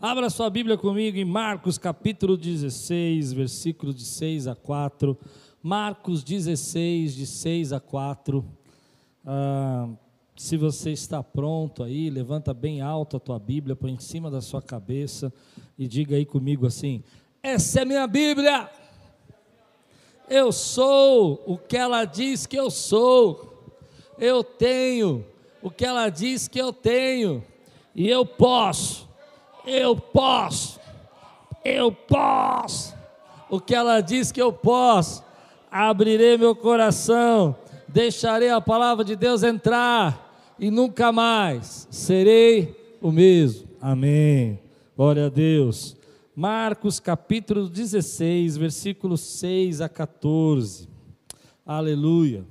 Abra sua Bíblia comigo em Marcos capítulo 16, versículo de 6 a 4. Marcos 16, de 6 a 4. Ah, se você está pronto aí, levanta bem alto a tua Bíblia, põe em cima da sua cabeça e diga aí comigo assim: Essa é minha Bíblia. Eu sou o que ela diz que eu sou. Eu tenho o que ela diz que eu tenho. E eu posso eu posso, eu posso, o que ela diz que eu posso, abrirei meu coração, deixarei a palavra de Deus entrar e nunca mais serei o mesmo. Amém. Glória a Deus. Marcos capítulo 16, versículos 6 a 14. Aleluia.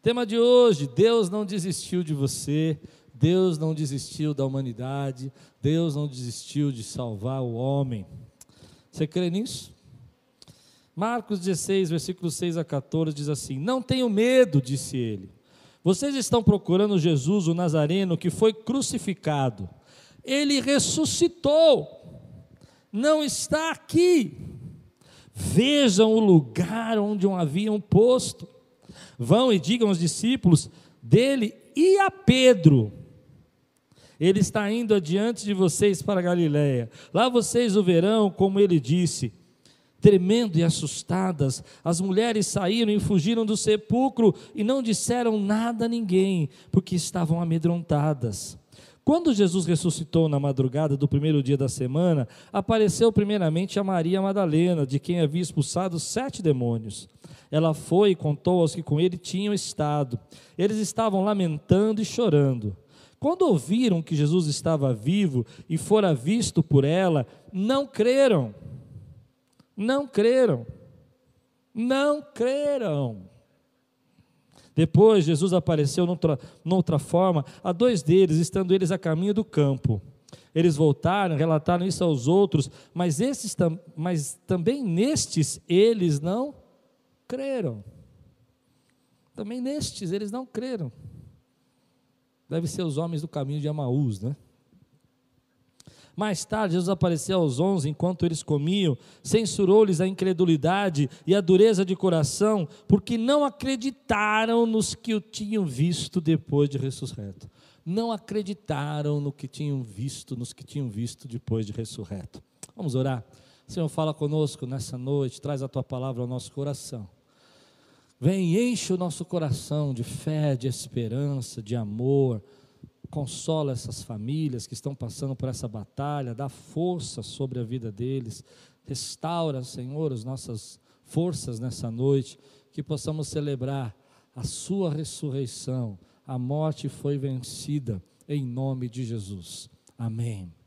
Tema de hoje: Deus não desistiu de você. Deus não desistiu da humanidade, Deus não desistiu de salvar o homem. Você crê nisso? Marcos 16, versículos 6 a 14 diz assim: Não tenho medo, disse ele. Vocês estão procurando Jesus, o Nazareno, que foi crucificado. Ele ressuscitou, não está aqui. Vejam o lugar onde o haviam posto. Vão e digam aos discípulos dele e a Pedro: ele está indo adiante de vocês para Galiléia. Lá vocês o verão, como ele disse. Tremendo e assustadas, as mulheres saíram e fugiram do sepulcro e não disseram nada a ninguém, porque estavam amedrontadas. Quando Jesus ressuscitou na madrugada do primeiro dia da semana, apareceu primeiramente a Maria Madalena, de quem havia expulsado sete demônios. Ela foi e contou aos que com ele tinham estado. Eles estavam lamentando e chorando. Quando ouviram que Jesus estava vivo e fora visto por ela, não creram. Não creram. Não creram. Depois, Jesus apareceu noutra, noutra forma a dois deles, estando eles a caminho do campo. Eles voltaram, relataram isso aos outros, mas, esses, mas também nestes eles não creram. Também nestes eles não creram. Deve ser os homens do caminho de Amaús, né? Mais tarde, Jesus apareceu aos onze enquanto eles comiam, censurou-lhes a incredulidade e a dureza de coração, porque não acreditaram nos que o tinham visto depois de ressurreto. Não acreditaram no que tinham visto, nos que tinham visto depois de ressurreto. Vamos orar. Senhor, fala conosco nessa noite, traz a tua palavra ao nosso coração. Vem, enche o nosso coração de fé, de esperança, de amor. Consola essas famílias que estão passando por essa batalha, dá força sobre a vida deles. Restaura, Senhor, as nossas forças nessa noite, que possamos celebrar a Sua ressurreição. A morte foi vencida, em nome de Jesus. Amém.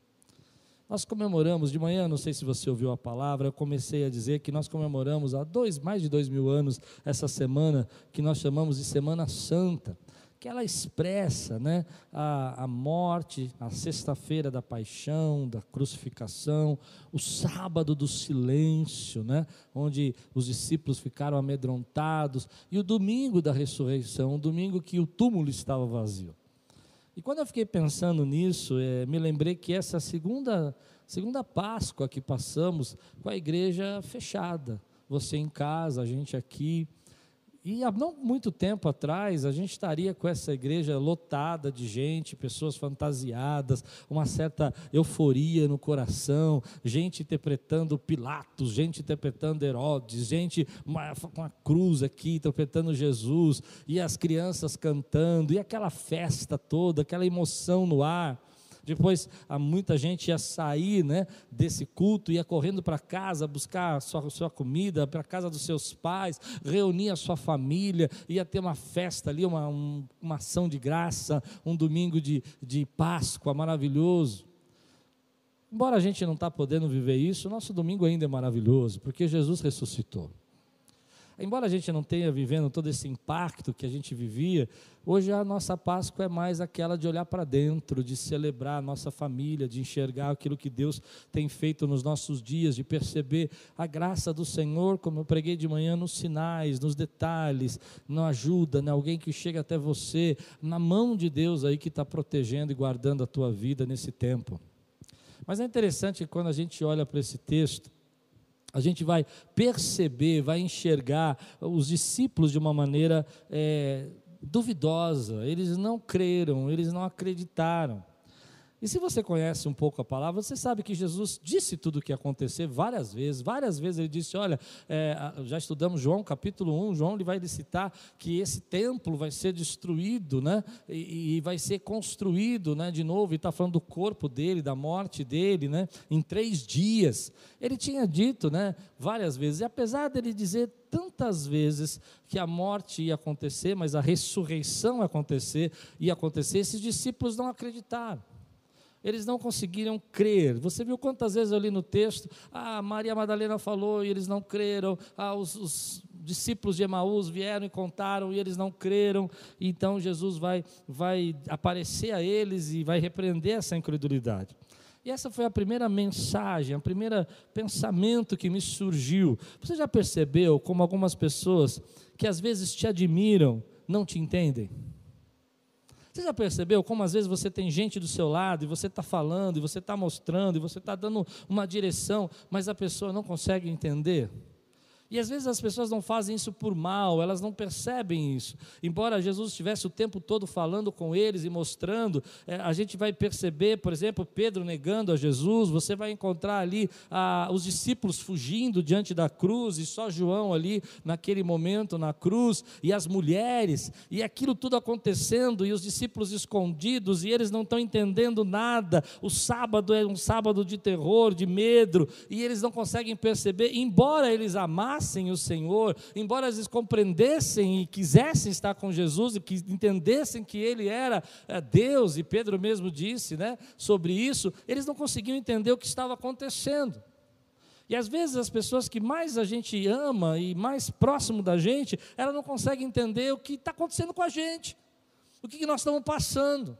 Nós comemoramos de manhã, não sei se você ouviu a palavra, eu comecei a dizer que nós comemoramos há dois, mais de dois mil anos essa semana que nós chamamos de Semana Santa, que ela expressa né, a, a morte, a sexta-feira da paixão, da crucificação, o sábado do silêncio, né, onde os discípulos ficaram amedrontados, e o domingo da ressurreição, o domingo que o túmulo estava vazio. E quando eu fiquei pensando nisso, é, me lembrei que essa segunda, segunda Páscoa que passamos com a igreja fechada, você em casa, a gente aqui, e há não muito tempo atrás, a gente estaria com essa igreja lotada de gente, pessoas fantasiadas, uma certa euforia no coração, gente interpretando Pilatos, gente interpretando Herodes, gente com a cruz aqui interpretando Jesus, e as crianças cantando, e aquela festa toda, aquela emoção no ar. Depois, muita gente ia sair né, desse culto, ia correndo para casa buscar a sua, sua comida, para a casa dos seus pais, reunir a sua família, ia ter uma festa ali, uma, um, uma ação de graça, um domingo de, de Páscoa maravilhoso. Embora a gente não está podendo viver isso, nosso domingo ainda é maravilhoso, porque Jesus ressuscitou. Embora a gente não tenha vivendo todo esse impacto que a gente vivia, hoje a nossa Páscoa é mais aquela de olhar para dentro, de celebrar a nossa família, de enxergar aquilo que Deus tem feito nos nossos dias, de perceber a graça do Senhor, como eu preguei de manhã, nos sinais, nos detalhes, na ajuda, em alguém que chega até você, na mão de Deus aí que está protegendo e guardando a tua vida nesse tempo. Mas é interessante quando a gente olha para esse texto, a gente vai perceber, vai enxergar os discípulos de uma maneira é, duvidosa. Eles não creram, eles não acreditaram. E se você conhece um pouco a palavra, você sabe que Jesus disse tudo o que ia acontecer várias vezes. Várias vezes ele disse: Olha, é, já estudamos João capítulo 1. João ele vai citar que esse templo vai ser destruído, né? E, e vai ser construído, né? De novo. E está falando do corpo dele, da morte dele, né? Em três dias. Ele tinha dito, né? Várias vezes. E apesar dele dizer tantas vezes que a morte ia acontecer, mas a ressurreição ia acontecer, ia acontecer, esses discípulos não acreditaram. Eles não conseguiram crer. Você viu quantas vezes eu li no texto? Ah, Maria Madalena falou e eles não creram. Ah, os, os discípulos de Emaús vieram e contaram e eles não creram. Então Jesus vai, vai aparecer a eles e vai repreender essa incredulidade. E essa foi a primeira mensagem, o primeiro pensamento que me surgiu. Você já percebeu como algumas pessoas que às vezes te admiram não te entendem? Você já percebeu como às vezes você tem gente do seu lado e você está falando, e você está mostrando, e você está dando uma direção, mas a pessoa não consegue entender? E às vezes as pessoas não fazem isso por mal, elas não percebem isso. Embora Jesus estivesse o tempo todo falando com eles e mostrando, é, a gente vai perceber, por exemplo, Pedro negando a Jesus, você vai encontrar ali os discípulos fugindo diante da cruz, e só João ali naquele momento na cruz, e as mulheres, e aquilo tudo acontecendo, e os discípulos escondidos, e eles não estão entendendo nada. O sábado é um sábado de terror, de medo, e eles não conseguem perceber, embora eles amassem amassem o Senhor, embora eles compreendessem e quisessem estar com Jesus e que entendessem que Ele era é, Deus, e Pedro mesmo disse né, sobre isso, eles não conseguiam entender o que estava acontecendo. E às vezes as pessoas que mais a gente ama e mais próximo da gente, ela não consegue entender o que está acontecendo com a gente, o que, que nós estamos passando.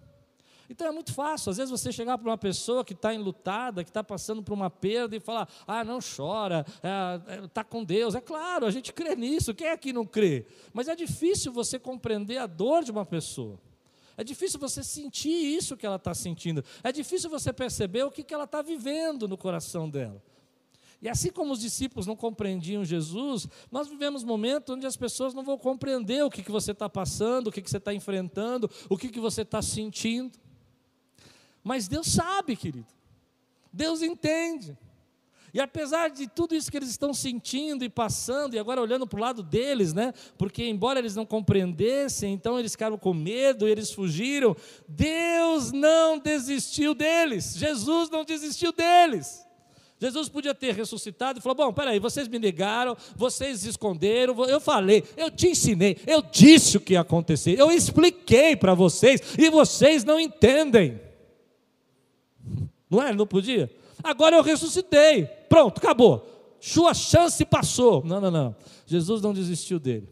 Então é muito fácil, às vezes você chegar para uma pessoa que está enlutada, que está passando por uma perda e falar: ah, não chora, está é, é, tá com Deus. É claro, a gente crê nisso, quem aqui não crê? Mas é difícil você compreender a dor de uma pessoa. É difícil você sentir isso que ela está sentindo. É difícil você perceber o que, que ela está vivendo no coração dela. E assim como os discípulos não compreendiam Jesus, nós vivemos momentos onde as pessoas não vão compreender o que, que você está passando, o que, que você está enfrentando, o que, que você está sentindo. Mas Deus sabe, querido. Deus entende. E apesar de tudo isso que eles estão sentindo e passando, e agora olhando para o lado deles, né? Porque embora eles não compreendessem, então eles ficaram com medo, eles fugiram. Deus não desistiu deles. Jesus não desistiu deles. Jesus podia ter ressuscitado e falou: Bom, peraí, vocês me negaram, vocês se esconderam, eu falei, eu te ensinei, eu disse o que ia acontecer, eu expliquei para vocês e vocês não entendem. Não é? Não podia? Agora eu ressuscitei. Pronto, acabou. Sua chance passou. Não, não, não. Jesus não desistiu dele.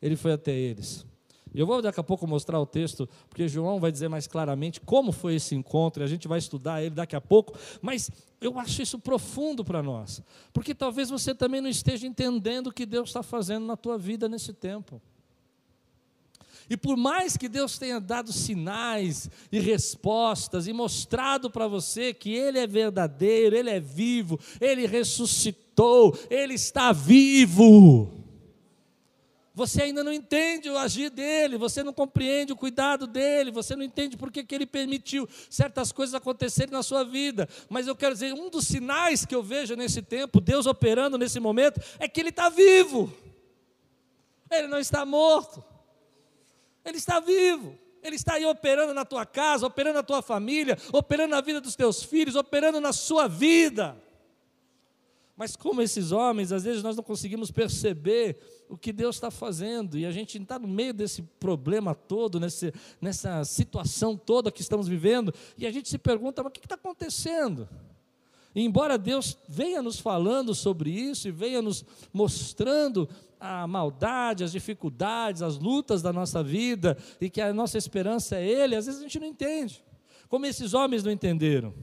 Ele foi até eles. Eu vou daqui a pouco mostrar o texto, porque João vai dizer mais claramente como foi esse encontro, e a gente vai estudar ele daqui a pouco, mas eu acho isso profundo para nós, porque talvez você também não esteja entendendo o que Deus está fazendo na tua vida nesse tempo. E por mais que Deus tenha dado sinais e respostas e mostrado para você que Ele é verdadeiro, Ele é vivo, Ele ressuscitou, Ele está vivo. Você ainda não entende o agir dele, você não compreende o cuidado dele, você não entende por que, ele permitiu certas coisas acontecerem na sua vida. Mas eu quero dizer, um dos sinais que eu vejo nesse tempo, Deus operando nesse momento, é que ele está vivo, ele não está morto. Ele está vivo. Ele está aí operando na tua casa, operando na tua família, operando na vida dos teus filhos, operando na sua vida. Mas como esses homens, às vezes nós não conseguimos perceber o que Deus está fazendo, e a gente está no meio desse problema todo, nesse, nessa situação toda que estamos vivendo, e a gente se pergunta, mas o que está acontecendo? E embora Deus venha nos falando sobre isso e venha nos mostrando a maldade, as dificuldades, as lutas da nossa vida e que a nossa esperança é Ele, às vezes a gente não entende, como esses homens não entenderam.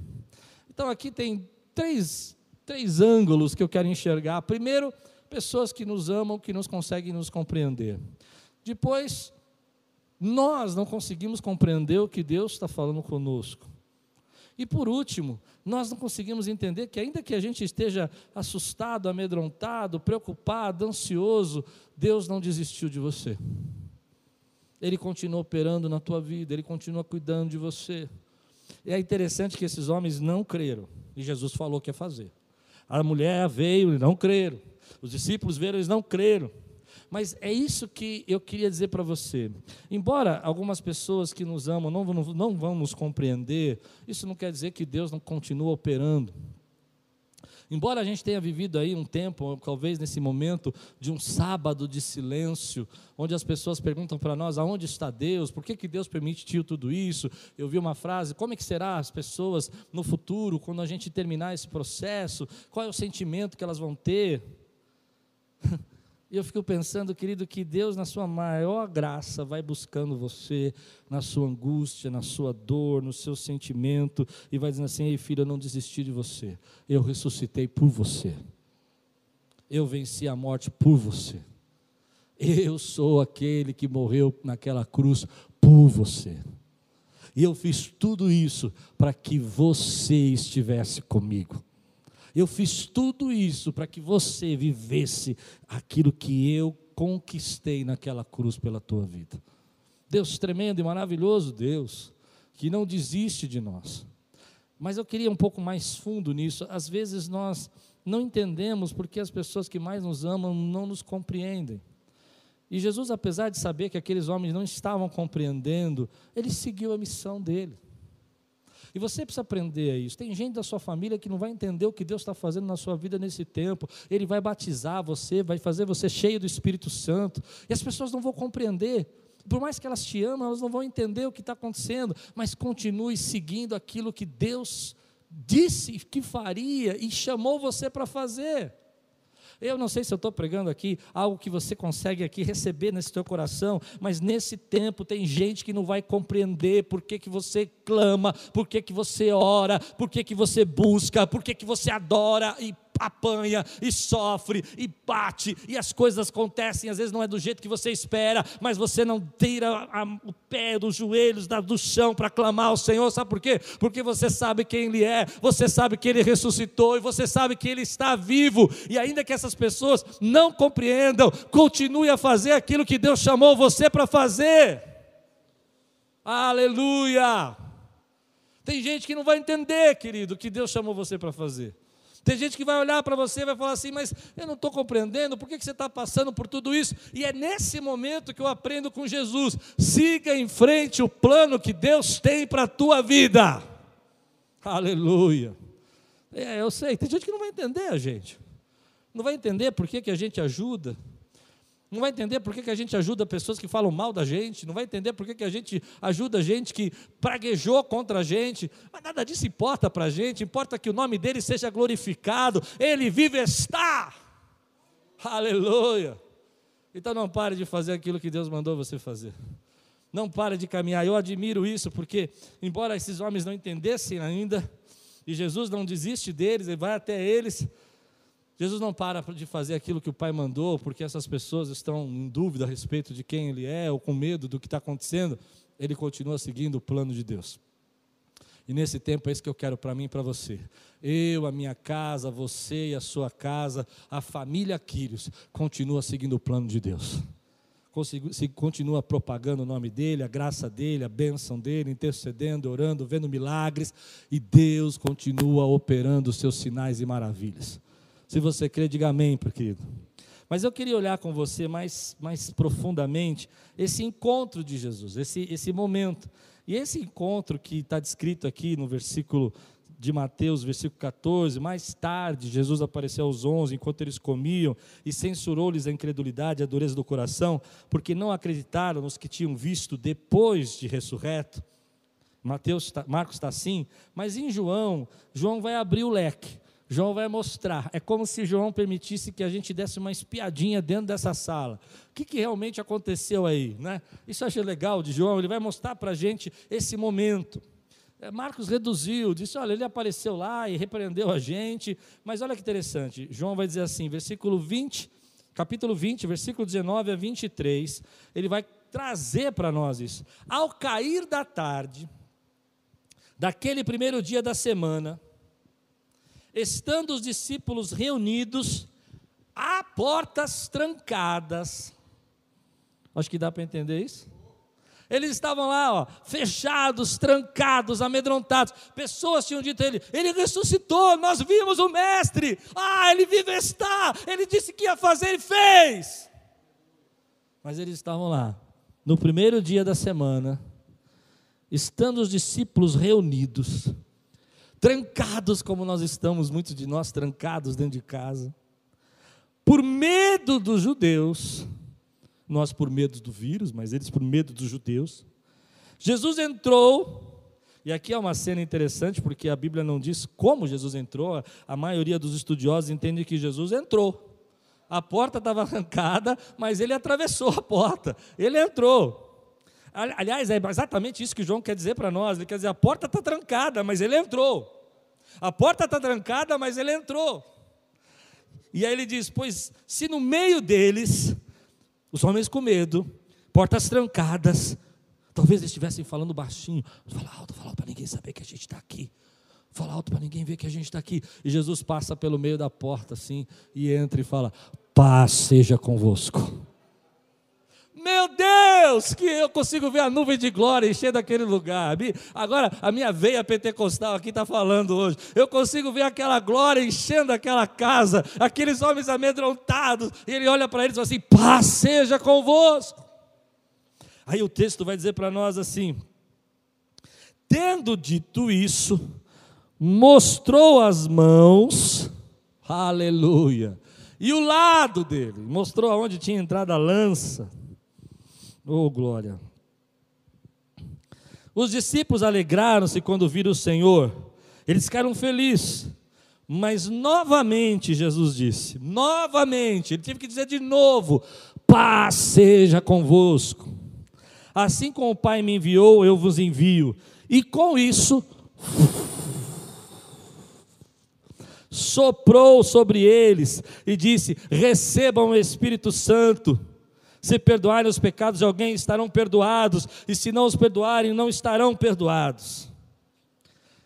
Então aqui tem três, três ângulos que eu quero enxergar. Primeiro, pessoas que nos amam, que nos conseguem nos compreender. Depois, nós não conseguimos compreender o que Deus está falando conosco. E por último, nós não conseguimos entender que, ainda que a gente esteja assustado, amedrontado, preocupado, ansioso, Deus não desistiu de você. Ele continua operando na tua vida, Ele continua cuidando de você. E é interessante que esses homens não creram, e Jesus falou que ia fazer. A mulher veio e não creram. Os discípulos viram, eles não creram. Mas é isso que eu queria dizer para você. Embora algumas pessoas que nos amam não, não, não vão nos compreender, isso não quer dizer que Deus não continua operando. Embora a gente tenha vivido aí um tempo, talvez nesse momento, de um sábado de silêncio, onde as pessoas perguntam para nós aonde está Deus, por que, que Deus permitiu tudo isso. Eu vi uma frase: como é que será as pessoas no futuro, quando a gente terminar esse processo? Qual é o sentimento que elas vão ter? E eu fico pensando, querido, que Deus, na sua maior graça, vai buscando você na sua angústia, na sua dor, no seu sentimento, e vai dizendo assim: Ei, filho, eu não desisti de você, eu ressuscitei por você, eu venci a morte por você, eu sou aquele que morreu naquela cruz por você. E eu fiz tudo isso para que você estivesse comigo. Eu fiz tudo isso para que você vivesse aquilo que eu conquistei naquela cruz pela tua vida. Deus tremendo e maravilhoso, Deus, que não desiste de nós. Mas eu queria um pouco mais fundo nisso. Às vezes nós não entendemos porque as pessoas que mais nos amam não nos compreendem. E Jesus, apesar de saber que aqueles homens não estavam compreendendo, ele seguiu a missão dele. E você precisa aprender isso. Tem gente da sua família que não vai entender o que Deus está fazendo na sua vida nesse tempo. Ele vai batizar você, vai fazer você cheio do Espírito Santo. E as pessoas não vão compreender. Por mais que elas te amem, elas não vão entender o que está acontecendo. Mas continue seguindo aquilo que Deus disse que faria e chamou você para fazer. Eu não sei se eu estou pregando aqui algo que você consegue aqui receber nesse teu coração, mas nesse tempo tem gente que não vai compreender por que, que você clama, por que, que você ora, por que, que você busca, por que, que você adora e apanha e sofre e bate e as coisas acontecem, às vezes não é do jeito que você espera, mas você não tira a, o pé dos joelhos da, do chão para clamar ao Senhor, sabe por quê? Porque você sabe quem Ele é, você sabe que Ele ressuscitou e você sabe que Ele está vivo, e ainda que essas pessoas não compreendam, continue a fazer aquilo que Deus chamou você para fazer. Aleluia! Tem gente que não vai entender, querido, o que Deus chamou você para fazer. Tem gente que vai olhar para você e vai falar assim, mas eu não estou compreendendo, por que, que você está passando por tudo isso? E é nesse momento que eu aprendo com Jesus: siga em frente o plano que Deus tem para a tua vida. Aleluia. É, eu sei, tem gente que não vai entender a gente. Não vai entender por que, que a gente ajuda, não vai entender por que, que a gente ajuda pessoas que falam mal da gente, não vai entender por que, que a gente ajuda gente que praguejou contra a gente, mas nada disso importa para a gente, importa que o nome dele seja glorificado, ele vive está. Aleluia. Então não pare de fazer aquilo que Deus mandou você fazer. Não pare de caminhar. Eu admiro isso, porque, embora esses homens não entendessem ainda, e Jesus não desiste deles, ele vai até eles, Jesus não para de fazer aquilo que o Pai mandou, porque essas pessoas estão em dúvida a respeito de quem Ele é, ou com medo do que está acontecendo. Ele continua seguindo o plano de Deus. E nesse tempo é isso que eu quero para mim e para você. Eu, a minha casa, você e a sua casa, a família Quírios, continua seguindo o plano de Deus. Continua propagando o nome dele, a graça dele, a bênção dele, intercedendo, orando, vendo milagres, e Deus continua operando os seus sinais e maravilhas. Se você crê, diga amém, querido. Mas eu queria olhar com você mais, mais profundamente esse encontro de Jesus, esse, esse momento. E esse encontro que está descrito aqui no versículo de Mateus, versículo 14, mais tarde Jesus apareceu aos onze enquanto eles comiam e censurou-lhes a incredulidade e a dureza do coração, porque não acreditaram nos que tinham visto depois de ressurreto. Mateus, tá, Marcos está assim, mas em João, João vai abrir o leque. João vai mostrar. É como se João permitisse que a gente desse uma espiadinha dentro dessa sala. O que, que realmente aconteceu aí? Né? Isso eu achei legal de João, ele vai mostrar para a gente esse momento. É, Marcos reduziu, disse: olha, ele apareceu lá e repreendeu a gente, mas olha que interessante, João vai dizer assim, versículo 20, capítulo 20, versículo 19 a 23, ele vai trazer para nós isso. Ao cair da tarde, daquele primeiro dia da semana, estando os discípulos reunidos, a portas trancadas. Acho que dá para entender isso. Eles estavam lá, ó, fechados, trancados, amedrontados. Pessoas tinham dito a ele: Ele ressuscitou, nós vimos o Mestre. Ah, ele vive está. Ele disse que ia fazer e fez. Mas eles estavam lá, no primeiro dia da semana, estando os discípulos reunidos, trancados como nós estamos, muitos de nós trancados dentro de casa, por medo dos judeus nós por medo do vírus, mas eles por medo dos judeus. Jesus entrou, e aqui é uma cena interessante, porque a Bíblia não diz como Jesus entrou, a maioria dos estudiosos entende que Jesus entrou. A porta estava arrancada, mas ele atravessou a porta, ele entrou. Aliás, é exatamente isso que João quer dizer para nós. Ele quer dizer: a porta está trancada, mas ele entrou. A porta está trancada, mas ele entrou. E aí ele diz: Pois se no meio deles os homens com medo, portas trancadas. Talvez eles estivessem falando baixinho. Fala alto, fala alto para ninguém saber que a gente está aqui. Fala alto para ninguém ver que a gente está aqui. E Jesus passa pelo meio da porta assim e entra e fala: Paz seja convosco. Meu Deus, que eu consigo ver a nuvem de glória enchendo aquele lugar. Agora, a minha veia pentecostal aqui está falando hoje. Eu consigo ver aquela glória enchendo aquela casa, aqueles homens amedrontados. E ele olha para eles e fala assim: paz seja convosco. Aí o texto vai dizer para nós assim: tendo dito isso, mostrou as mãos, aleluia, e o lado dele, mostrou aonde tinha entrado a lança Oh, glória! Os discípulos alegraram-se quando viram o Senhor, eles ficaram felizes. Mas novamente Jesus disse, novamente, ele teve que dizer de novo: paz seja convosco. Assim como o Pai me enviou, eu vos envio. E com isso, soprou sobre eles e disse: recebam o Espírito Santo. Se perdoarem os pecados de alguém, estarão perdoados, e se não os perdoarem, não estarão perdoados.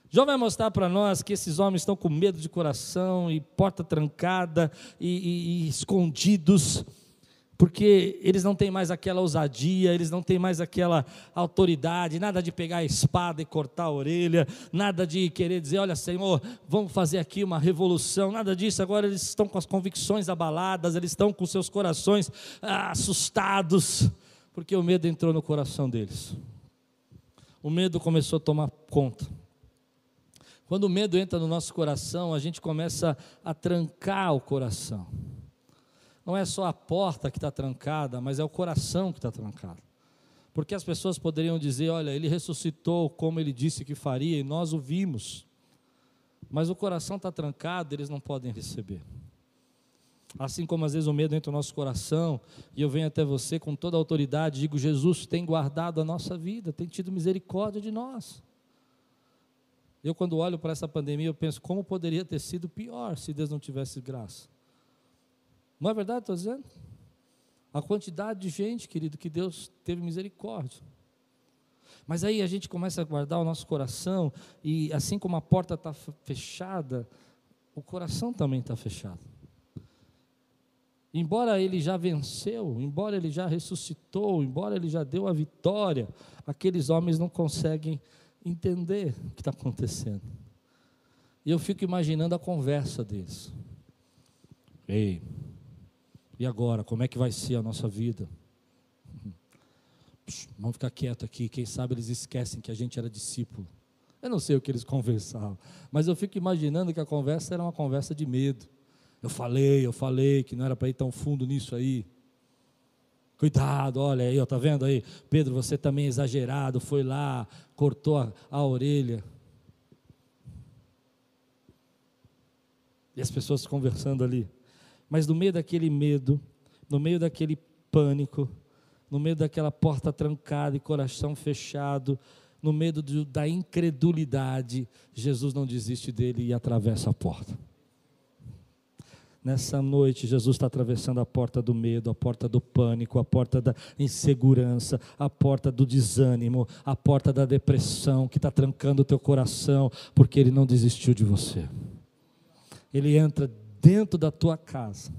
João vai mostrar para nós que esses homens estão com medo de coração e porta trancada e, e, e escondidos porque eles não têm mais aquela ousadia, eles não têm mais aquela autoridade, nada de pegar a espada e cortar a orelha, nada de querer dizer, olha Senhor, vamos fazer aqui uma revolução, nada disso, agora eles estão com as convicções abaladas, eles estão com seus corações ah, assustados, porque o medo entrou no coração deles, o medo começou a tomar conta. Quando o medo entra no nosso coração, a gente começa a trancar o coração não é só a porta que está trancada, mas é o coração que está trancado. Porque as pessoas poderiam dizer: olha, ele ressuscitou como ele disse que faria, e nós o vimos. Mas o coração está trancado, eles não podem receber. Assim como às vezes o medo entra no nosso coração, e eu venho até você com toda a autoridade, digo: Jesus tem guardado a nossa vida, tem tido misericórdia de nós. Eu, quando olho para essa pandemia, eu penso: como poderia ter sido pior se Deus não tivesse graça? Não é verdade, estou dizendo? A quantidade de gente, querido, que Deus teve misericórdia. Mas aí a gente começa a guardar o nosso coração, e assim como a porta está fechada, o coração também está fechado. Embora ele já venceu, embora ele já ressuscitou, embora ele já deu a vitória, aqueles homens não conseguem entender o que está acontecendo. E eu fico imaginando a conversa deles. Ei, e agora, como é que vai ser a nossa vida? vamos ficar quieto aqui, quem sabe eles esquecem que a gente era discípulo. Eu não sei o que eles conversavam, mas eu fico imaginando que a conversa era uma conversa de medo. Eu falei, eu falei que não era para ir tão fundo nisso aí. Cuidado, olha aí, ó, tá vendo aí? Pedro, você também é exagerado, foi lá, cortou a, a orelha. E as pessoas conversando ali. Mas no meio daquele medo, no meio daquele pânico, no meio daquela porta trancada e coração fechado, no meio do, da incredulidade, Jesus não desiste dele e atravessa a porta. Nessa noite, Jesus está atravessando a porta do medo, a porta do pânico, a porta da insegurança, a porta do desânimo, a porta da depressão que está trancando o teu coração, porque Ele não desistiu de você. Ele entra dentro da tua casa,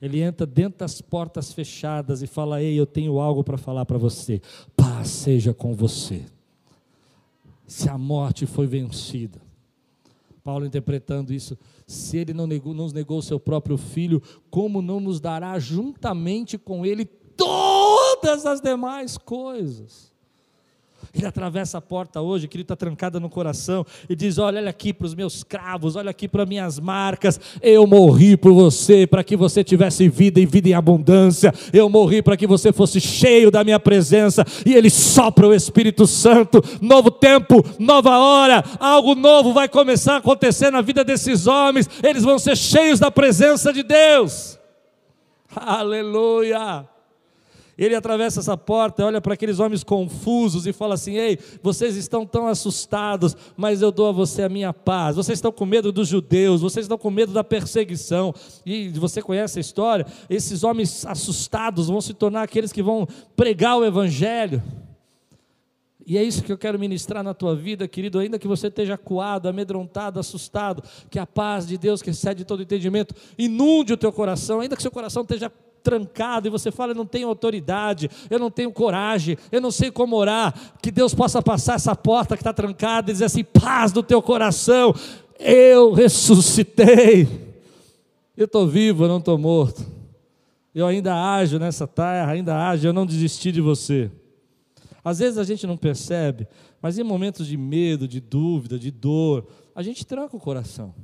ele entra dentro das portas fechadas e fala: Ei, eu tenho algo para falar para você. Paz seja com você. Se a morte foi vencida, Paulo interpretando isso, se ele não negou, nos negou seu próprio filho, como não nos dará juntamente com ele todas as demais coisas? Ele atravessa a porta hoje, que ele está trancada no coração, e diz: Olha, olha aqui para os meus cravos, olha aqui para minhas marcas. Eu morri por você, para que você tivesse vida e vida em abundância. Eu morri para que você fosse cheio da minha presença. E ele sopra o Espírito Santo. Novo tempo, nova hora, algo novo vai começar a acontecer na vida desses homens. Eles vão ser cheios da presença de Deus. Aleluia. Ele atravessa essa porta, olha para aqueles homens confusos e fala assim: Ei, vocês estão tão assustados, mas eu dou a você a minha paz. Vocês estão com medo dos judeus, vocês estão com medo da perseguição. E você conhece a história? Esses homens assustados vão se tornar aqueles que vão pregar o Evangelho. E é isso que eu quero ministrar na tua vida, querido, ainda que você esteja acuado, amedrontado, assustado, que a paz de Deus, que excede todo entendimento, inunde o teu coração, ainda que seu coração esteja trancado e você fala: Eu não tenho autoridade, eu não tenho coragem, eu não sei como orar. Que Deus possa passar essa porta que está trancada e dizer assim: paz do teu coração, eu ressuscitei. Eu estou vivo, eu não estou morto. Eu ainda ajo nessa terra, ainda ajo, eu não desisti de você. Às vezes a gente não percebe, mas em momentos de medo, de dúvida, de dor, a gente tranca o coração.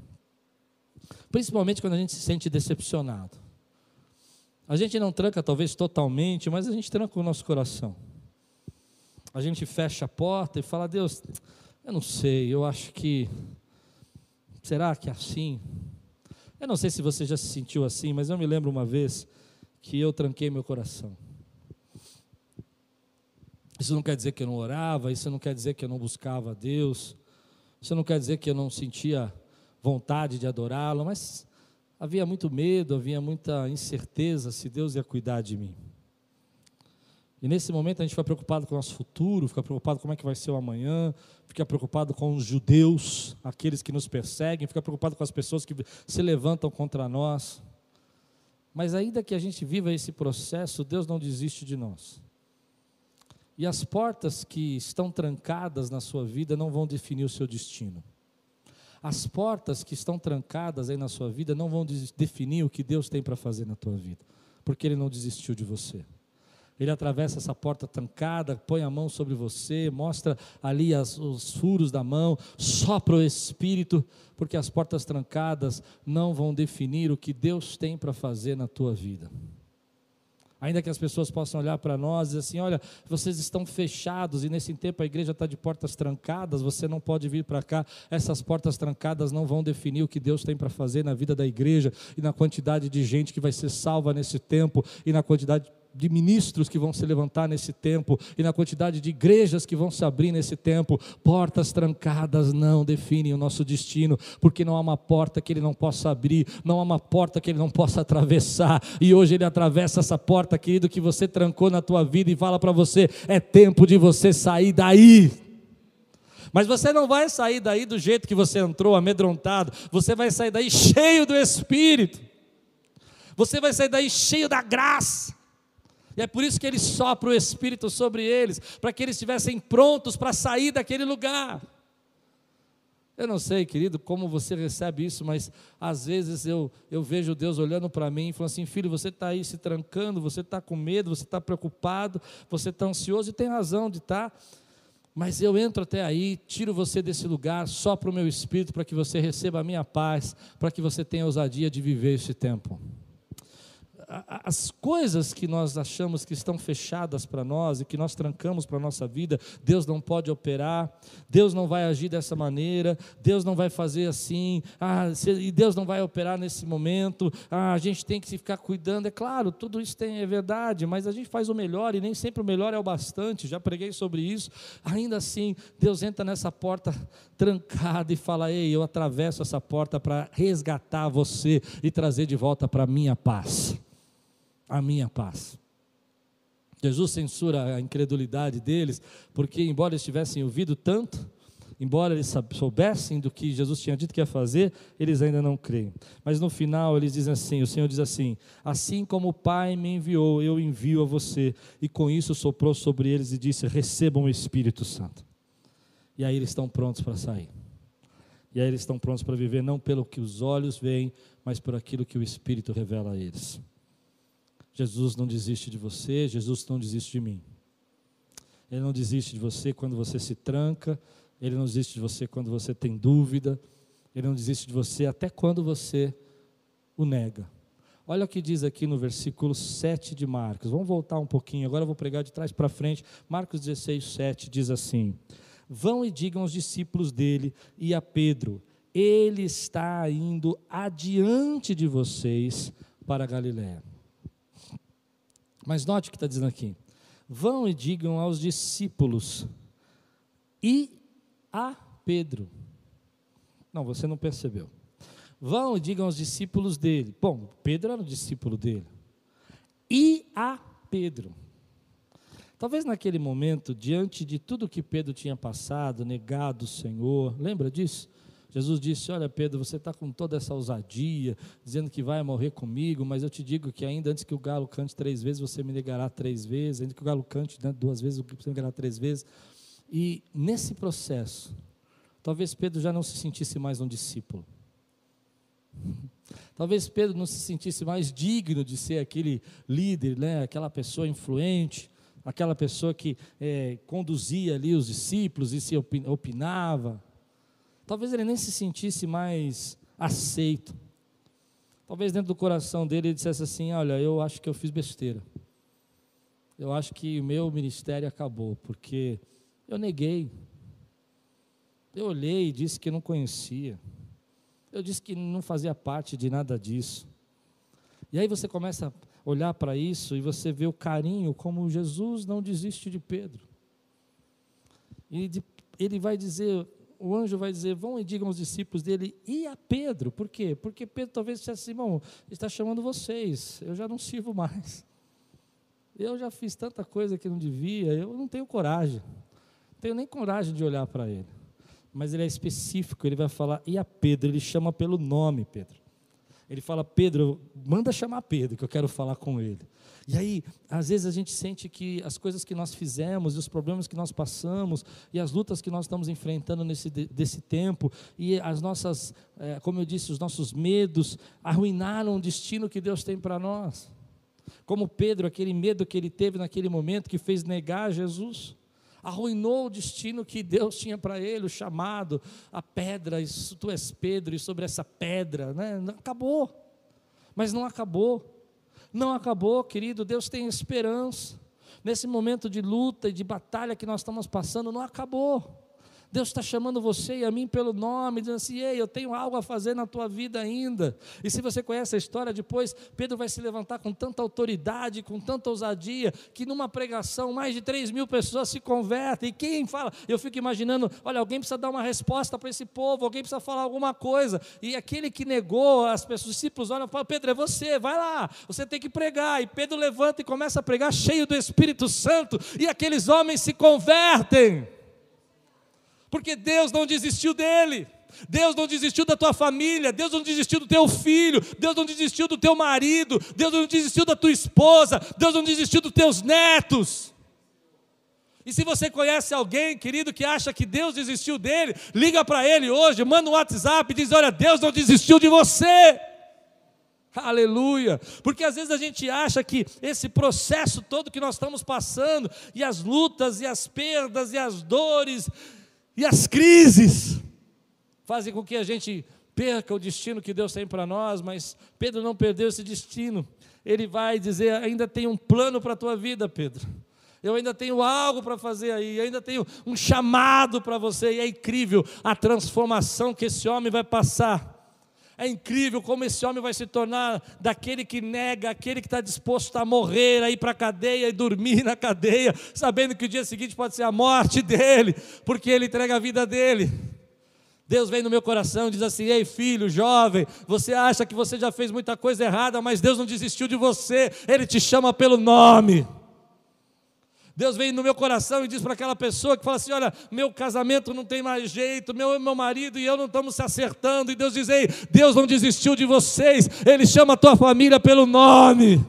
Principalmente quando a gente se sente decepcionado. A gente não tranca talvez totalmente, mas a gente tranca o nosso coração. A gente fecha a porta e fala: Deus, eu não sei, eu acho que. Será que é assim? Eu não sei se você já se sentiu assim, mas eu me lembro uma vez que eu tranquei meu coração. Isso não quer dizer que eu não orava, isso não quer dizer que eu não buscava a Deus, isso não quer dizer que eu não sentia vontade de adorá-lo, mas havia muito medo, havia muita incerteza se Deus ia cuidar de mim. E nesse momento a gente fica preocupado com o nosso futuro, fica preocupado com como é que vai ser o amanhã, fica preocupado com os judeus, aqueles que nos perseguem, fica preocupado com as pessoas que se levantam contra nós. Mas ainda que a gente viva esse processo, Deus não desiste de nós. E as portas que estão trancadas na sua vida não vão definir o seu destino. As portas que estão trancadas aí na sua vida não vão definir o que Deus tem para fazer na tua vida, porque Ele não desistiu de você. Ele atravessa essa porta trancada, põe a mão sobre você, mostra ali as, os furos da mão, sopra o Espírito, porque as portas trancadas não vão definir o que Deus tem para fazer na tua vida. Ainda que as pessoas possam olhar para nós e dizer assim: olha, vocês estão fechados e nesse tempo a igreja está de portas trancadas, você não pode vir para cá. Essas portas trancadas não vão definir o que Deus tem para fazer na vida da igreja e na quantidade de gente que vai ser salva nesse tempo e na quantidade de ministros que vão se levantar nesse tempo e na quantidade de igrejas que vão se abrir nesse tempo. Portas trancadas não definem o nosso destino, porque não há uma porta que ele não possa abrir, não há uma porta que ele não possa atravessar. E hoje ele atravessa essa porta, querido, que você trancou na tua vida e fala para você: é tempo de você sair daí. Mas você não vai sair daí do jeito que você entrou, amedrontado. Você vai sair daí cheio do Espírito. Você vai sair daí cheio da graça. E é por isso que ele sopra o Espírito sobre eles, para que eles estivessem prontos para sair daquele lugar. Eu não sei, querido, como você recebe isso, mas às vezes eu, eu vejo Deus olhando para mim e falando assim: filho, você está aí se trancando, você está com medo, você está preocupado, você está ansioso e tem razão de estar. Tá, mas eu entro até aí, tiro você desse lugar, sopro o meu espírito para que você receba a minha paz, para que você tenha ousadia de viver esse tempo as coisas que nós achamos que estão fechadas para nós e que nós trancamos para a nossa vida, Deus não pode operar, Deus não vai agir dessa maneira, Deus não vai fazer assim, ah, e Deus não vai operar nesse momento, ah, a gente tem que se ficar cuidando. É claro, tudo isso tem, é verdade, mas a gente faz o melhor e nem sempre o melhor é o bastante, já preguei sobre isso. Ainda assim, Deus entra nessa porta trancada e fala: Ei, eu atravesso essa porta para resgatar você e trazer de volta para a minha paz a minha paz. Jesus censura a incredulidade deles, porque, embora eles tivessem ouvido tanto, embora eles soubessem do que Jesus tinha dito que ia fazer, eles ainda não creem. Mas no final eles dizem assim: o Senhor diz assim: Assim como o Pai me enviou, eu envio a você. E com isso soprou sobre eles e disse: Recebam o Espírito Santo. E aí eles estão prontos para sair. E aí eles estão prontos para viver não pelo que os olhos veem, mas por aquilo que o Espírito revela a eles. Jesus não desiste de você, Jesus não desiste de mim. Ele não desiste de você quando você se tranca, ele não desiste de você quando você tem dúvida, ele não desiste de você até quando você o nega. Olha o que diz aqui no versículo 7 de Marcos. Vamos voltar um pouquinho, agora eu vou pregar de trás para frente. Marcos 16, 7 diz assim: Vão e digam aos discípulos dele e a Pedro: Ele está indo adiante de vocês para Galiléia mas note o que está dizendo aqui. Vão e digam aos discípulos e a Pedro. Não, você não percebeu. Vão e digam aos discípulos dele. Bom, Pedro era o discípulo dele. E a Pedro. Talvez naquele momento, diante de tudo que Pedro tinha passado, negado o Senhor, lembra disso? Jesus disse: Olha, Pedro, você está com toda essa ousadia, dizendo que vai morrer comigo, mas eu te digo que ainda antes que o galo cante três vezes, você me negará três vezes, ainda que o galo cante né, duas vezes, você me negará três vezes. E nesse processo, talvez Pedro já não se sentisse mais um discípulo. Talvez Pedro não se sentisse mais digno de ser aquele líder, né, aquela pessoa influente, aquela pessoa que é, conduzia ali os discípulos e se opinava. Talvez ele nem se sentisse mais aceito. Talvez dentro do coração dele ele dissesse assim: Olha, eu acho que eu fiz besteira. Eu acho que o meu ministério acabou, porque eu neguei. Eu olhei e disse que não conhecia. Eu disse que não fazia parte de nada disso. E aí você começa a olhar para isso e você vê o carinho como Jesus não desiste de Pedro. E ele vai dizer: o anjo vai dizer: vão e digam aos discípulos dele e a Pedro. Por quê? Porque Pedro talvez dissesse irmão, está chamando vocês, eu já não sirvo mais. Eu já fiz tanta coisa que não devia, eu não tenho coragem. Não tenho nem coragem de olhar para ele. Mas ele é específico, ele vai falar, e a Pedro, ele chama pelo nome, Pedro. Ele fala, Pedro, manda chamar Pedro, que eu quero falar com ele. E aí, às vezes a gente sente que as coisas que nós fizemos, e os problemas que nós passamos, e as lutas que nós estamos enfrentando nesse desse tempo, e as nossas, é, como eu disse, os nossos medos, arruinaram o destino que Deus tem para nós. Como Pedro, aquele medo que ele teve naquele momento que fez negar Jesus arruinou o destino que Deus tinha para ele, o chamado, a pedra, isso, tu és Pedro, e sobre essa pedra, né? acabou, mas não acabou. Não acabou, querido, Deus tem esperança. Nesse momento de luta e de batalha que nós estamos passando, não acabou. Deus está chamando você e a mim pelo nome, dizendo assim: Ei, eu tenho algo a fazer na tua vida ainda. E se você conhece a história, depois Pedro vai se levantar com tanta autoridade, com tanta ousadia, que numa pregação mais de 3 mil pessoas se convertem. E quem fala? Eu fico imaginando: olha, alguém precisa dar uma resposta para esse povo, alguém precisa falar alguma coisa. E aquele que negou, as pessoas, os discípulos olham e falam: Pedro, é você, vai lá, você tem que pregar. E Pedro levanta e começa a pregar, cheio do Espírito Santo, e aqueles homens se convertem porque Deus não desistiu dele. Deus não desistiu da tua família, Deus não desistiu do teu filho, Deus não desistiu do teu marido, Deus não desistiu da tua esposa, Deus não desistiu dos teus netos. E se você conhece alguém, querido, que acha que Deus desistiu dele, liga para ele hoje, manda um WhatsApp e diz: Olha, Deus não desistiu de você. Aleluia! Porque às vezes a gente acha que esse processo todo que nós estamos passando, e as lutas, e as perdas, e as dores, e as crises fazem com que a gente perca o destino que Deus tem para nós, mas Pedro não perdeu esse destino. Ele vai dizer: ainda tem um plano para a tua vida, Pedro. Eu ainda tenho algo para fazer aí, ainda tenho um chamado para você, e é incrível a transformação que esse homem vai passar. É incrível como esse homem vai se tornar daquele que nega, aquele que está disposto a morrer, a ir para a cadeia e dormir na cadeia, sabendo que o dia seguinte pode ser a morte dele, porque ele entrega a vida dele. Deus vem no meu coração e diz assim: Ei, filho, jovem, você acha que você já fez muita coisa errada, mas Deus não desistiu de você, Ele te chama pelo nome. Deus vem no meu coração e diz para aquela pessoa que fala assim: Olha, meu casamento não tem mais jeito, meu, meu marido e eu não estamos se acertando. E Deus diz: Ei, Deus não desistiu de vocês, Ele chama a tua família pelo nome.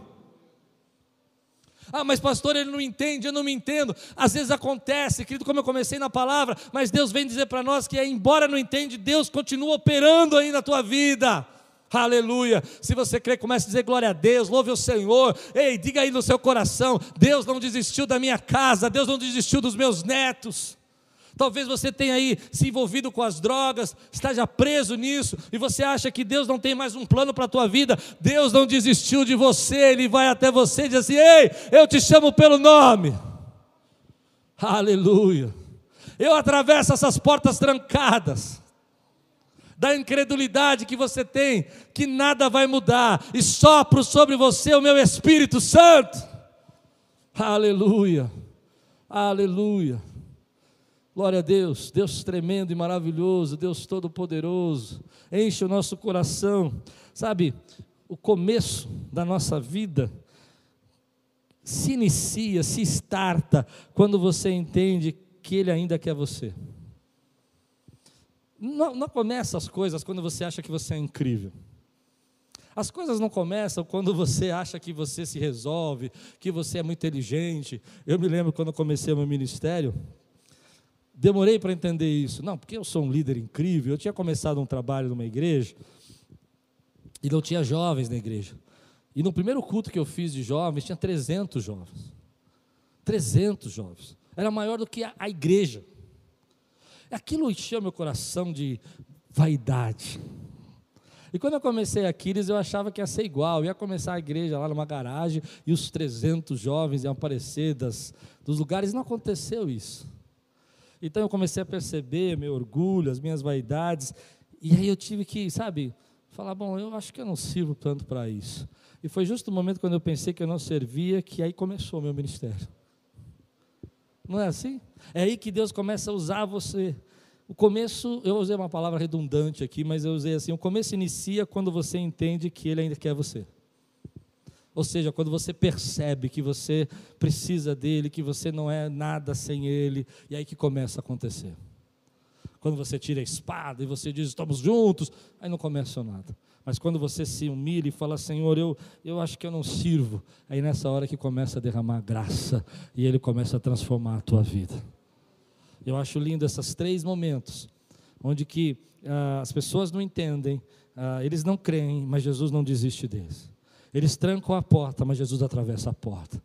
Ah, mas pastor, ele não entende, eu não me entendo. Às vezes acontece, querido, como eu comecei na palavra, mas Deus vem dizer para nós que, embora não entende, Deus continua operando aí na tua vida. Aleluia. Se você crê, comece a dizer glória a Deus, louve o Senhor. Ei, diga aí no seu coração: Deus não desistiu da minha casa, Deus não desistiu dos meus netos. Talvez você tenha aí se envolvido com as drogas, esteja preso nisso, e você acha que Deus não tem mais um plano para a tua vida. Deus não desistiu de você, Ele vai até você e diz assim: Ei, eu te chamo pelo nome. Aleluia. Eu atravesso essas portas trancadas da incredulidade que você tem, que nada vai mudar, e sopro sobre você o meu Espírito Santo. Aleluia. Aleluia. Glória a Deus, Deus tremendo e maravilhoso, Deus todo-poderoso, enche o nosso coração. Sabe, o começo da nossa vida se inicia, se starta, quando você entende que Ele ainda quer você. Não, não começa as coisas quando você acha que você é incrível. As coisas não começam quando você acha que você se resolve, que você é muito inteligente. Eu me lembro quando comecei meu ministério, demorei para entender isso. Não, porque eu sou um líder incrível. Eu tinha começado um trabalho numa igreja e não tinha jovens na igreja. E no primeiro culto que eu fiz de jovens, tinha 300 jovens. 300 jovens. Era maior do que a, a igreja. Aquilo encheu meu coração de vaidade. E quando eu comecei Aquiles, eu achava que ia ser igual. Eu ia começar a igreja lá numa garagem e os 300 jovens iam aparecer das, dos lugares. Não aconteceu isso. Então eu comecei a perceber meu orgulho, as minhas vaidades, e aí eu tive que, sabe, falar: bom, eu acho que eu não sirvo tanto para isso. E foi justo o momento quando eu pensei que eu não servia, que aí começou o meu ministério. Não é assim? É aí que Deus começa a usar você. O começo, eu usei uma palavra redundante aqui, mas eu usei assim: o começo inicia quando você entende que Ele ainda quer você. Ou seja, quando você percebe que você precisa dele, que você não é nada sem ele, e aí que começa a acontecer. Quando você tira a espada e você diz, estamos juntos, aí não começa nada. Mas quando você se humilha e fala, Senhor, eu, eu acho que eu não sirvo, aí nessa hora que começa a derramar graça e ele começa a transformar a tua vida. Eu acho lindo esses três momentos, onde que ah, as pessoas não entendem, ah, eles não creem, mas Jesus não desiste deles. Eles trancam a porta, mas Jesus atravessa a porta.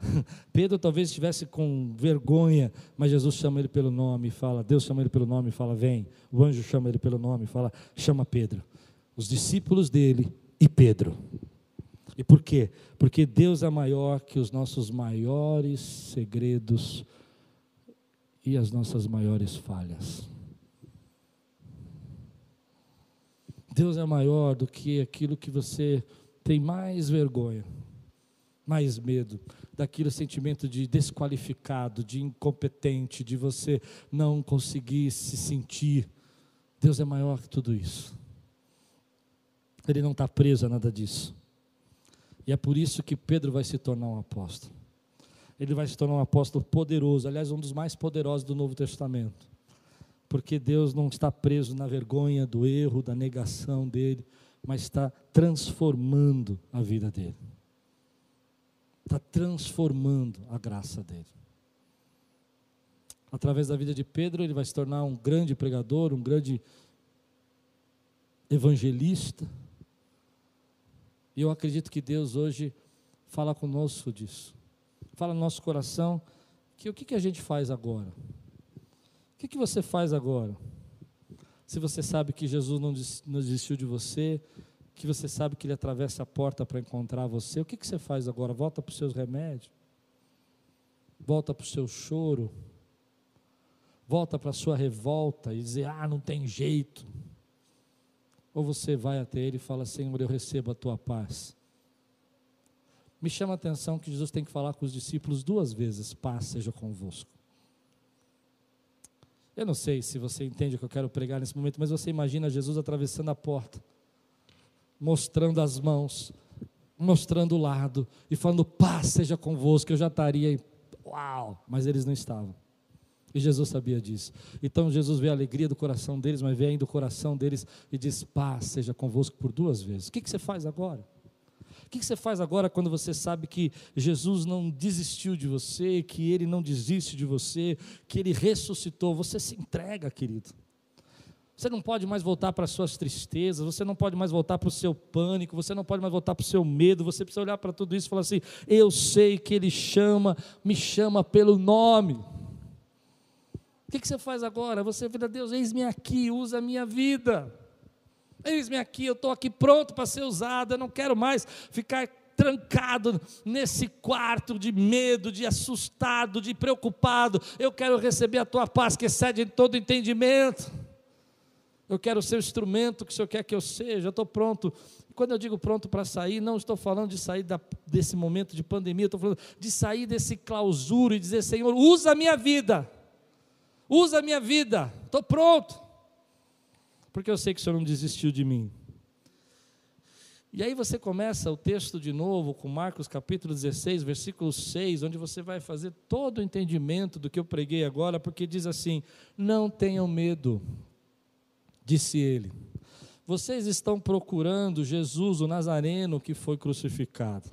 Pedro talvez estivesse com vergonha, mas Jesus chama ele pelo nome e fala, Deus chama ele pelo nome e fala, vem. O anjo chama ele pelo nome e fala, chama Pedro. Os discípulos dele e Pedro. E por quê? Porque Deus é maior que os nossos maiores segredos e as nossas maiores falhas. Deus é maior do que aquilo que você tem mais vergonha, mais medo daquele sentimento de desqualificado, de incompetente, de você não conseguir se sentir. Deus é maior que tudo isso. Ele não está preso a nada disso. E é por isso que Pedro vai se tornar um apóstolo. Ele vai se tornar um apóstolo poderoso, aliás, um dos mais poderosos do Novo Testamento. Porque Deus não está preso na vergonha do erro, da negação dele mas está transformando a vida dele. Está transformando a graça dele. Através da vida de Pedro, ele vai se tornar um grande pregador, um grande evangelista. E eu acredito que Deus hoje fala conosco disso. Fala no nosso coração que o que, que a gente faz agora? O que, que você faz agora? se você sabe que Jesus não desistiu de você, que você sabe que Ele atravessa a porta para encontrar você, o que, que você faz agora? Volta para os seus remédios? Volta para o seu choro? Volta para a sua revolta e dizer, ah, não tem jeito. Ou você vai até Ele e fala, Senhor, eu recebo a tua paz. Me chama a atenção que Jesus tem que falar com os discípulos duas vezes: paz seja convosco. Eu não sei se você entende o que eu quero pregar nesse momento, mas você imagina Jesus atravessando a porta, mostrando as mãos, mostrando o lado e falando: paz seja convosco. Eu já estaria, uau, mas eles não estavam. E Jesus sabia disso. Então Jesus vê a alegria do coração deles, mas vê ainda o coração deles e diz: paz seja convosco por duas vezes. O que, que você faz agora? O que você faz agora quando você sabe que Jesus não desistiu de você, que Ele não desiste de você, que Ele ressuscitou? Você se entrega, querido. Você não pode mais voltar para as suas tristezas, você não pode mais voltar para o seu pânico, você não pode mais voltar para o seu medo, você precisa olhar para tudo isso e falar assim: eu sei que Ele chama, me chama pelo nome. O que, você faz agora? Você vira, Deus, eis-me aqui, usa a minha vida. Eis-me aqui, eu estou aqui pronto para ser usado, eu não quero mais ficar trancado nesse quarto de medo, de assustado, de preocupado. Eu quero receber a tua paz que excede todo entendimento. Eu quero ser o instrumento que o Senhor quer que eu seja, eu estou pronto. Quando eu digo pronto para sair, não estou falando de sair da, desse momento de pandemia, estou falando de sair desse clausura e dizer: Senhor, usa a minha vida, usa a minha vida, estou pronto porque eu sei que o Senhor não desistiu de mim. E aí você começa o texto de novo com Marcos capítulo 16, versículo 6, onde você vai fazer todo o entendimento do que eu preguei agora, porque diz assim: Não tenham medo, disse ele. Vocês estão procurando Jesus, o Nazareno, que foi crucificado.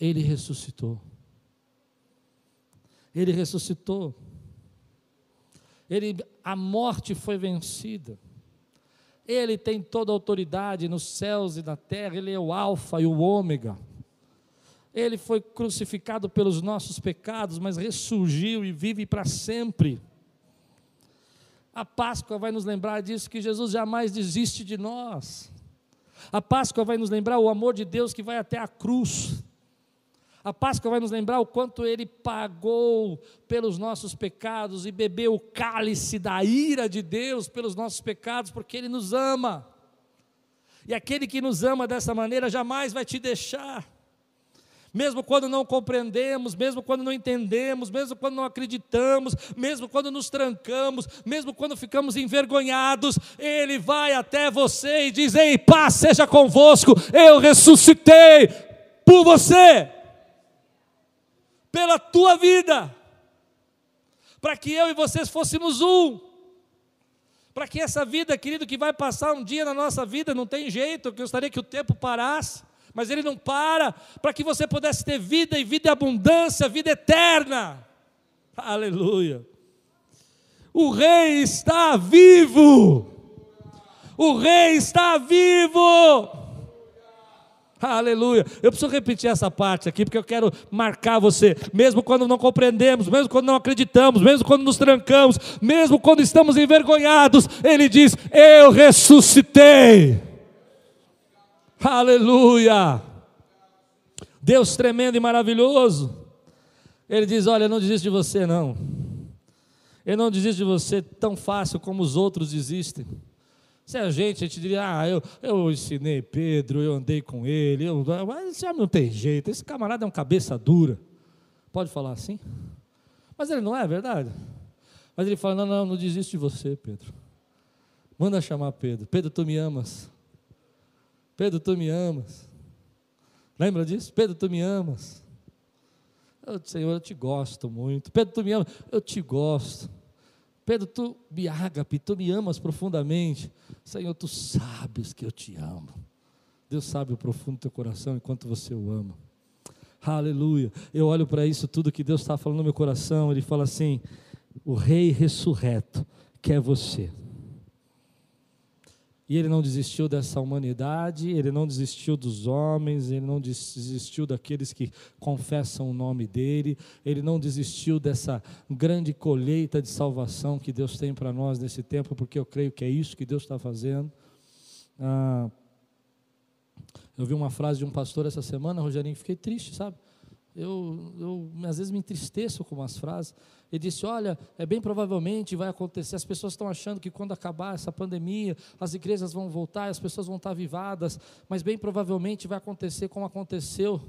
Ele ressuscitou. Ele ressuscitou. Ele, a morte foi vencida. Ele tem toda a autoridade nos céus e na terra, Ele é o Alfa e o Ômega. Ele foi crucificado pelos nossos pecados, mas ressurgiu e vive para sempre. A Páscoa vai nos lembrar disso, que Jesus jamais desiste de nós. A Páscoa vai nos lembrar o amor de Deus que vai até a cruz. A Páscoa vai nos lembrar o quanto ele pagou pelos nossos pecados e bebeu o cálice da ira de Deus pelos nossos pecados, porque ele nos ama. E aquele que nos ama dessa maneira jamais vai te deixar. Mesmo quando não compreendemos, mesmo quando não entendemos, mesmo quando não acreditamos, mesmo quando nos trancamos, mesmo quando ficamos envergonhados, Ele vai até você e diz: Ei, paz seja convosco, eu ressuscitei por você pela tua vida, para que eu e vocês fôssemos um. Para que essa vida, querido, que vai passar um dia na nossa vida, não tem jeito, eu gostaria que o tempo parasse, mas ele não para, para que você pudesse ter vida e vida em abundância, vida eterna. Aleluia. O Rei está vivo. O Rei está vivo. Aleluia. Eu preciso repetir essa parte aqui, porque eu quero marcar você. Mesmo quando não compreendemos, mesmo quando não acreditamos, mesmo quando nos trancamos, mesmo quando estamos envergonhados, Ele diz: Eu ressuscitei. Aleluia. Deus tremendo e maravilhoso. Ele diz: Olha, eu não desisto de você, não. Eu não desisto de você tão fácil como os outros desistem. Se a gente, a gente diria, ah, eu, eu ensinei Pedro, eu andei com ele, eu, mas esse homem não tem jeito, esse camarada é um cabeça dura. Pode falar assim? Mas ele não é, é verdade? Mas ele fala, não, não, não desisto de você, Pedro. Manda chamar Pedro. Pedro, tu me amas. Pedro, tu me amas. Lembra disso? Pedro, tu me amas. Eu, Senhor, eu te gosto muito. Pedro, tu me amas. Eu te gosto. Pedro, tu me ágape, tu me amas profundamente. Senhor, tu sabes que eu te amo. Deus sabe o profundo do teu coração enquanto você o ama. Aleluia. Eu olho para isso tudo que Deus está falando no meu coração. Ele fala assim: o Rei ressurreto quer você. E ele não desistiu dessa humanidade, ele não desistiu dos homens, ele não desistiu daqueles que confessam o nome dele, ele não desistiu dessa grande colheita de salvação que Deus tem para nós nesse tempo, porque eu creio que é isso que Deus está fazendo. Ah, eu vi uma frase de um pastor essa semana, Rogerinho, fiquei triste, sabe? Eu, eu às vezes me entristeço com umas frases. Ele disse: Olha, é bem provavelmente vai acontecer. As pessoas estão achando que quando acabar essa pandemia, as igrejas vão voltar, as pessoas vão estar avivadas, mas bem provavelmente vai acontecer como aconteceu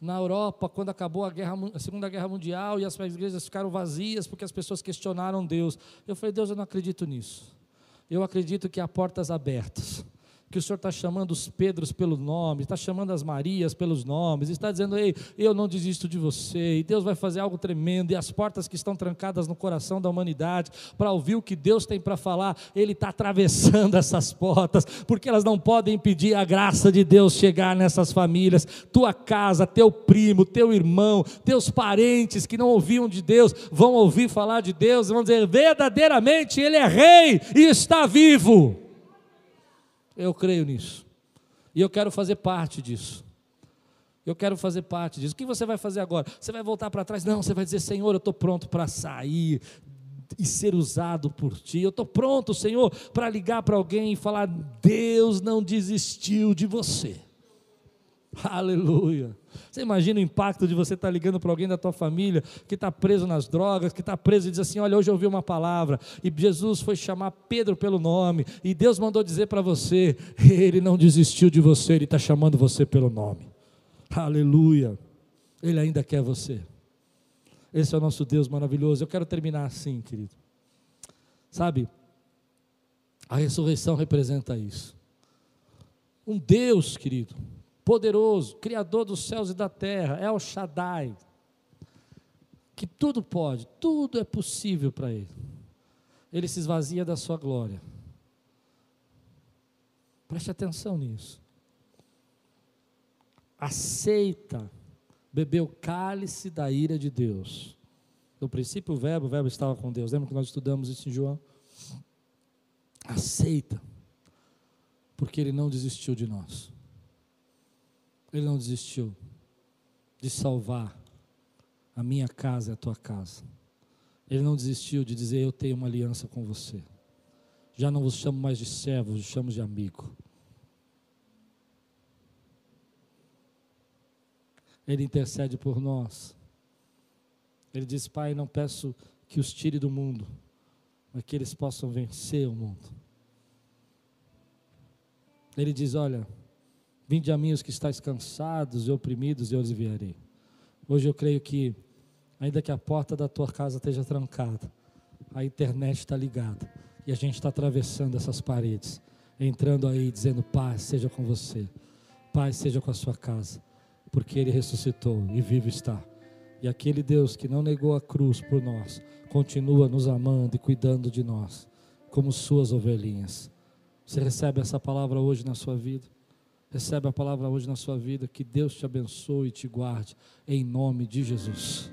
na Europa quando acabou a, guerra, a Segunda Guerra Mundial e as igrejas ficaram vazias porque as pessoas questionaram Deus. Eu falei: Deus, eu não acredito nisso. Eu acredito que há portas abertas que o Senhor está chamando os Pedros pelo nome, está chamando as Marias pelos nomes, está dizendo: Ei, eu não desisto de você, e Deus vai fazer algo tremendo, e as portas que estão trancadas no coração da humanidade, para ouvir o que Deus tem para falar, Ele está atravessando essas portas, porque elas não podem impedir a graça de Deus chegar nessas famílias, tua casa, teu primo, teu irmão, teus parentes que não ouviam de Deus, vão ouvir falar de Deus, vão dizer: verdadeiramente Ele é Rei e está vivo. Eu creio nisso. E eu quero fazer parte disso. Eu quero fazer parte disso. O que você vai fazer agora? Você vai voltar para trás? Não, você vai dizer: Senhor, eu estou pronto para sair e ser usado por ti. Eu estou pronto, Senhor, para ligar para alguém e falar: Deus não desistiu de você. Aleluia. Você imagina o impacto de você estar ligando para alguém da tua família que está preso nas drogas, que está preso e diz assim: Olha, hoje eu ouvi uma palavra, e Jesus foi chamar Pedro pelo nome, e Deus mandou dizer para você: Ele não desistiu de você, Ele está chamando você pelo nome. Aleluia. Ele ainda quer você. Esse é o nosso Deus maravilhoso. Eu quero terminar assim, querido. Sabe, a ressurreição representa isso. Um Deus, querido, poderoso, Criador dos céus e da terra, é o Shaddai, que tudo pode, tudo é possível para Ele. Ele se esvazia da sua glória. Preste atenção nisso. Aceita beber o cálice da ira de Deus. No princípio, o verbo, o verbo estava com Deus. Lembra que nós estudamos isso em João? Aceita, porque Ele não desistiu de nós. Ele não desistiu de salvar a minha casa e a tua casa. Ele não desistiu de dizer: Eu tenho uma aliança com você. Já não vos chamo mais de servos, vos chamo de amigo. Ele intercede por nós. Ele diz: Pai, não peço que os tire do mundo, mas que eles possam vencer o mundo. Ele diz: Olha, Vinde a mim os que estáis cansados e oprimidos, e eu os enviarei. Hoje eu creio que, ainda que a porta da tua casa esteja trancada, a internet está ligada, e a gente está atravessando essas paredes, entrando aí dizendo: Paz seja com você, paz seja com a sua casa, porque Ele ressuscitou e vivo está. E aquele Deus que não negou a cruz por nós, continua nos amando e cuidando de nós, como suas ovelhinhas. Você recebe essa palavra hoje na sua vida? Recebe a palavra hoje na sua vida. Que Deus te abençoe e te guarde. Em nome de Jesus.